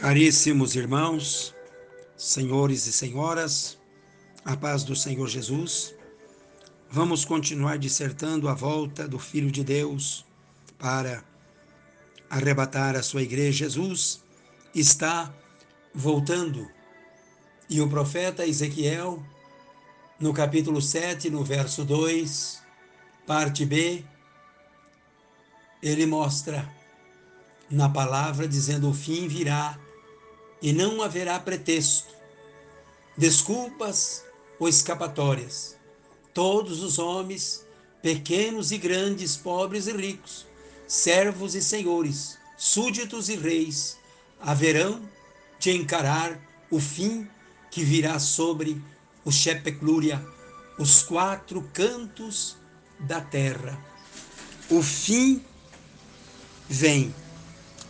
Caríssimos irmãos, senhores e senhoras, a paz do Senhor Jesus, vamos continuar dissertando a volta do Filho de Deus para arrebatar a sua igreja. Jesus está voltando. E o profeta Ezequiel, no capítulo 7, no verso 2, parte B, ele mostra na palavra dizendo: o fim virá e não haverá pretexto, desculpas ou escapatórias. Todos os homens, pequenos e grandes, pobres e ricos, servos e senhores, súditos e reis, haverão de encarar o fim que virá sobre o Shepeclúria, os quatro cantos da terra. O fim vem,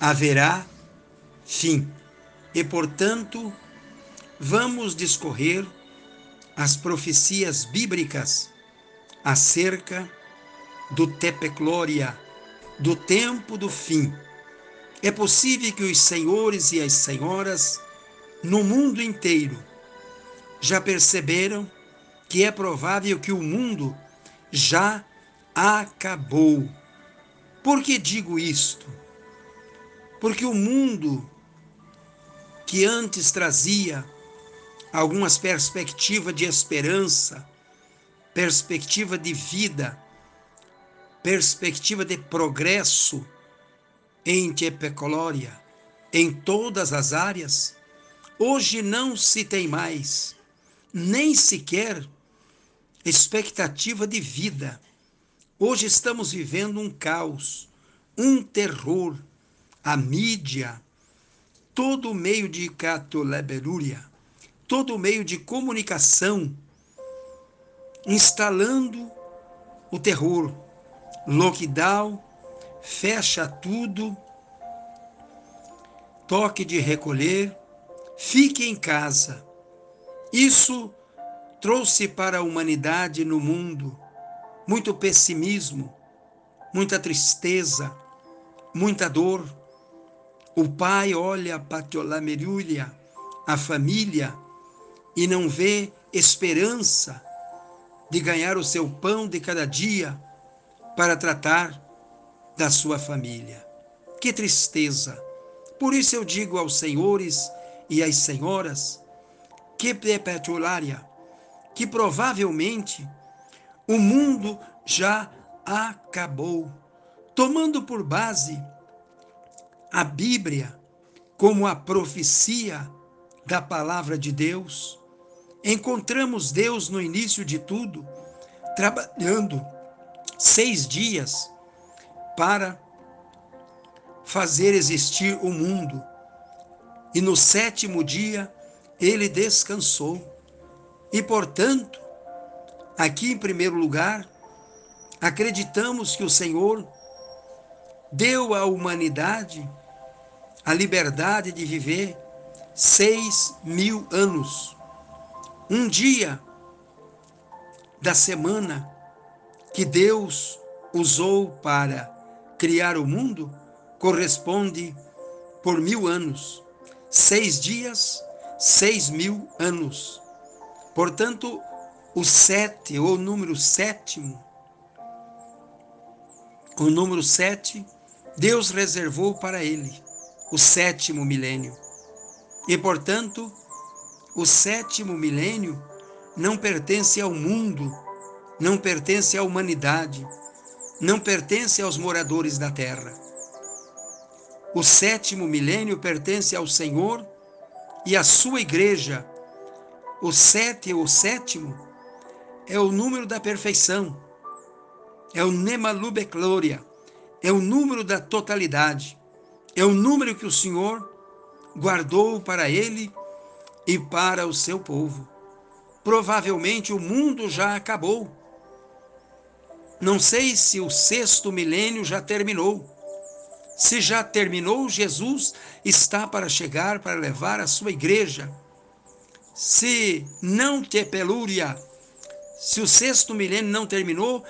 haverá fim e, portanto, vamos discorrer as profecias bíblicas acerca do Tepeclória, do tempo do fim. É possível que os senhores e as senhoras no mundo inteiro já perceberam que é provável que o mundo já acabou. Por que digo isto? Porque o mundo que antes trazia algumas perspectivas de esperança, perspectiva de vida, perspectiva de progresso em Tepecolória, em todas as áreas, hoje não se tem mais nem sequer expectativa de vida. Hoje estamos vivendo um caos, um terror. A mídia, todo meio de catoleberúria, todo meio de comunicação, instalando o terror, lockdown, fecha tudo, toque de recolher, fique em casa. Isso trouxe para a humanidade no mundo muito pessimismo, muita tristeza, muita dor, o pai olha para merulha, a família, e não vê esperança de ganhar o seu pão de cada dia para tratar da sua família. Que tristeza! Por isso eu digo aos senhores e às senhoras que perpetuária, que provavelmente o mundo já acabou, tomando por base a Bíblia como a profecia da palavra de Deus, encontramos Deus no início de tudo, trabalhando seis dias para fazer existir o mundo. E no sétimo dia ele descansou. E, portanto, aqui em primeiro lugar, acreditamos que o Senhor deu à humanidade a liberdade de viver seis mil anos. Um dia da semana que Deus usou para criar o mundo corresponde por mil anos. Seis dias, seis mil anos. Portanto, o sete, ou número sétimo, o número sete Deus reservou para ele o sétimo milênio. E, portanto, o sétimo milênio não pertence ao mundo, não pertence à humanidade, não pertence aos moradores da terra. O sétimo milênio pertence ao Senhor e à sua igreja. O sete ou sétimo é o número da perfeição, é o Nemalubeclória, é o número da totalidade, é o número que o Senhor guardou para ele e para o seu povo. Provavelmente o mundo já acabou. Não sei se o sexto milênio já terminou. Se já terminou, Jesus está para chegar para levar a sua igreja. Se não te pelúria, se o sexto milênio não terminou,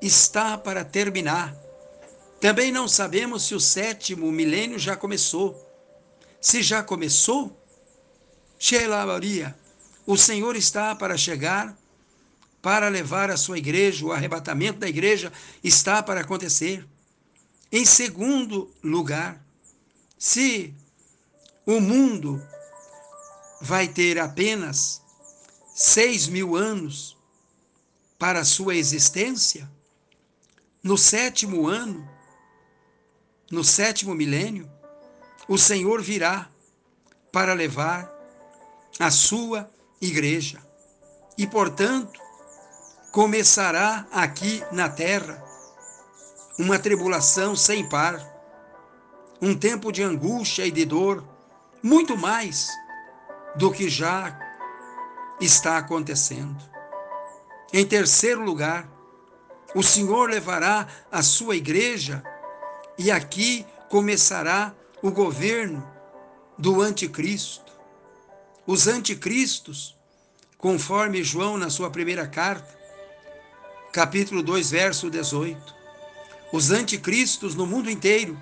está para terminar. Também não sabemos se o sétimo milênio já começou. se já começou? Sheila Maria, o Senhor está para chegar, para levar a sua igreja, o arrebatamento da igreja está para acontecer. Em segundo lugar, se o mundo vai ter apenas seis mil anos para a sua existência, no sétimo ano, no sétimo milênio, o Senhor virá para levar a sua igreja. E, portanto, começará aqui na terra uma tribulação sem par, um tempo de angústia e de dor, muito mais do que já está acontecendo. Em terceiro lugar, o Senhor levará a sua igreja e aqui começará o governo do anticristo. Os anticristos, conforme João na sua primeira carta, capítulo 2, verso 18. Os anticristos no mundo inteiro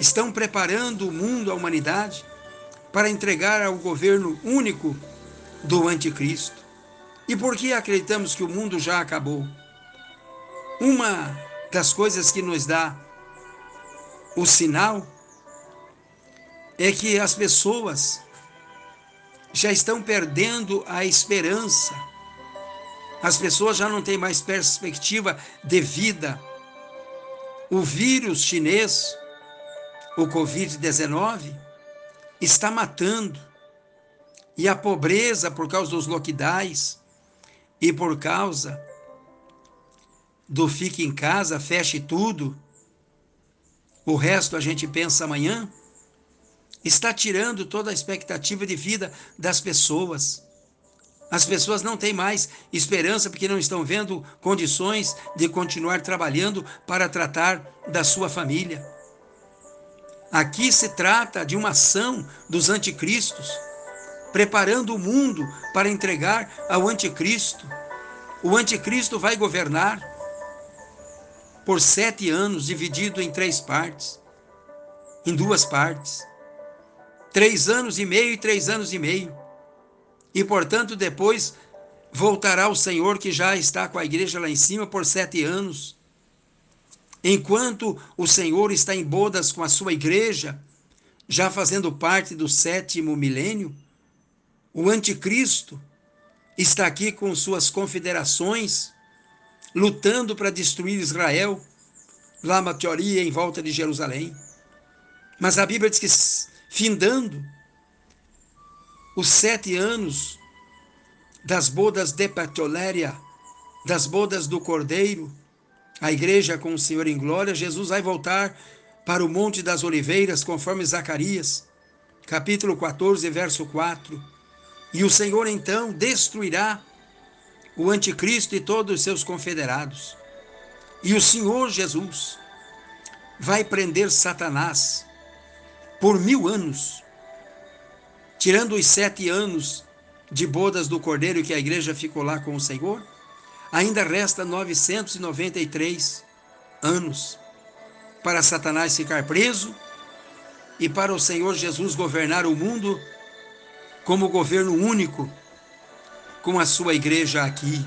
estão preparando o mundo, a humanidade, para entregar ao governo único do anticristo. E por que acreditamos que o mundo já acabou? Uma das coisas que nos dá o sinal é que as pessoas já estão perdendo a esperança. As pessoas já não têm mais perspectiva de vida. O vírus chinês, o Covid-19, está matando. E a pobreza por causa dos lockdowns e por causa do fique em casa, feche tudo, o resto a gente pensa amanhã, está tirando toda a expectativa de vida das pessoas. As pessoas não têm mais esperança porque não estão vendo condições de continuar trabalhando para tratar da sua família. Aqui se trata de uma ação dos anticristos, preparando o mundo para entregar ao anticristo. O anticristo vai governar por sete anos, dividido em três partes, em duas partes. Três anos e meio e três anos e meio. E, portanto, depois voltará o Senhor que já está com a igreja lá em cima por sete anos. Enquanto o Senhor está em bodas com a sua igreja, já fazendo parte do sétimo milênio, o anticristo está aqui com suas confederações lutando para destruir Israel, lá uma teoria em volta de Jerusalém. Mas a Bíblia diz que, findando os sete anos das bodas de Patoléria, das bodas do Cordeiro, a igreja com o Senhor em glória, Jesus vai voltar para o Monte das Oliveiras, conforme Zacarias, capítulo 14, verso 4. E o Senhor então destruirá o anticristo e todos os seus confederados. E o Senhor Jesus vai prender Satanás por mil anos, tirando os sete anos de bodas do cordeiro que a igreja ficou lá com o Senhor, ainda resta 993 anos para Satanás ficar preso e para o Senhor Jesus governar o mundo como governo único com a sua igreja aqui.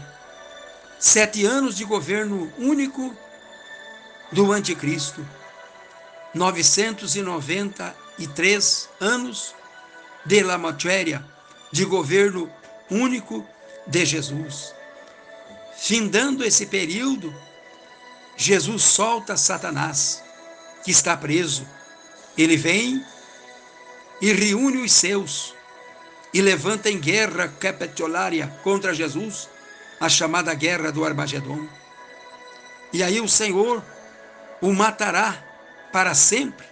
Sete anos de governo único do Anticristo. 993 anos de la matéria de governo único de Jesus. Findando esse período, Jesus solta Satanás, que está preso. Ele vem e reúne os seus e levanta em guerra capitulária contra Jesus, a chamada guerra do Armagedon. E aí o Senhor o matará para sempre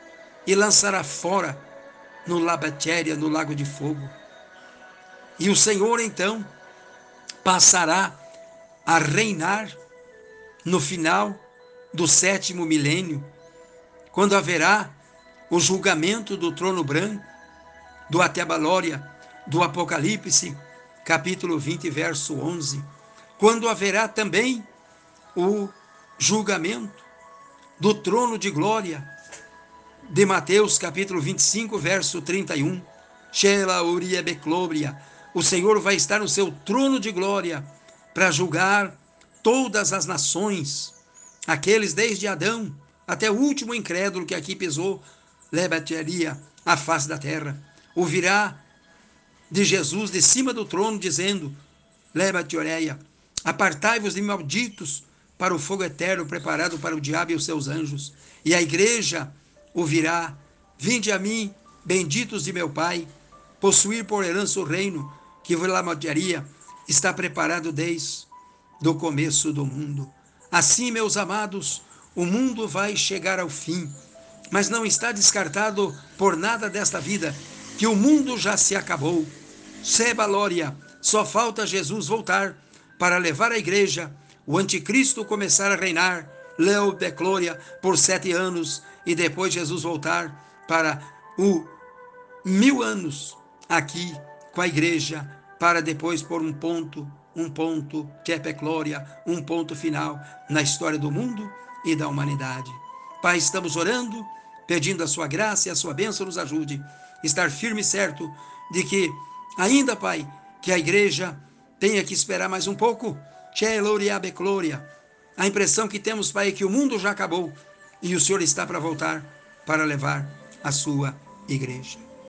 e lançará fora no Labatéria, no lago de fogo. E o Senhor então passará a reinar no final do sétimo milênio, quando haverá o julgamento do trono branco, do Atebalória, do Apocalipse, capítulo 20, verso 11, quando haverá também o julgamento do trono de glória de Mateus, capítulo 25, verso 31. Shela Uria Beclobria. O Senhor vai estar no seu trono de glória para julgar todas as nações, aqueles desde Adão até o último incrédulo que aqui pisou, lebatearia a face da terra. Ouvirá de Jesus de cima do trono, dizendo: Leva-te, Oreia, apartai-vos de malditos para o fogo eterno preparado para o diabo e os seus anjos. E a igreja ouvirá: Vinde a mim, benditos de meu Pai, possuir por herança o reino que vos lamatearia, está preparado desde do começo do mundo. Assim, meus amados, o mundo vai chegar ao fim, mas não está descartado por nada desta vida, que o mundo já se acabou. Seba Lória, só falta Jesus voltar para levar a igreja, o anticristo começar a reinar, Leo de Glória, por sete anos, e depois Jesus voltar para o mil anos aqui com a igreja, para depois pôr um ponto um ponto que é glória, um ponto final na história do mundo e da humanidade. Pai, estamos orando, pedindo a sua graça e a sua bênção nos ajude. Estar firme e certo de que, ainda, Pai, que a igreja tenha que esperar mais um pouco. Glória. A impressão que temos, Pai, é que o mundo já acabou e o Senhor está para voltar para levar a sua igreja.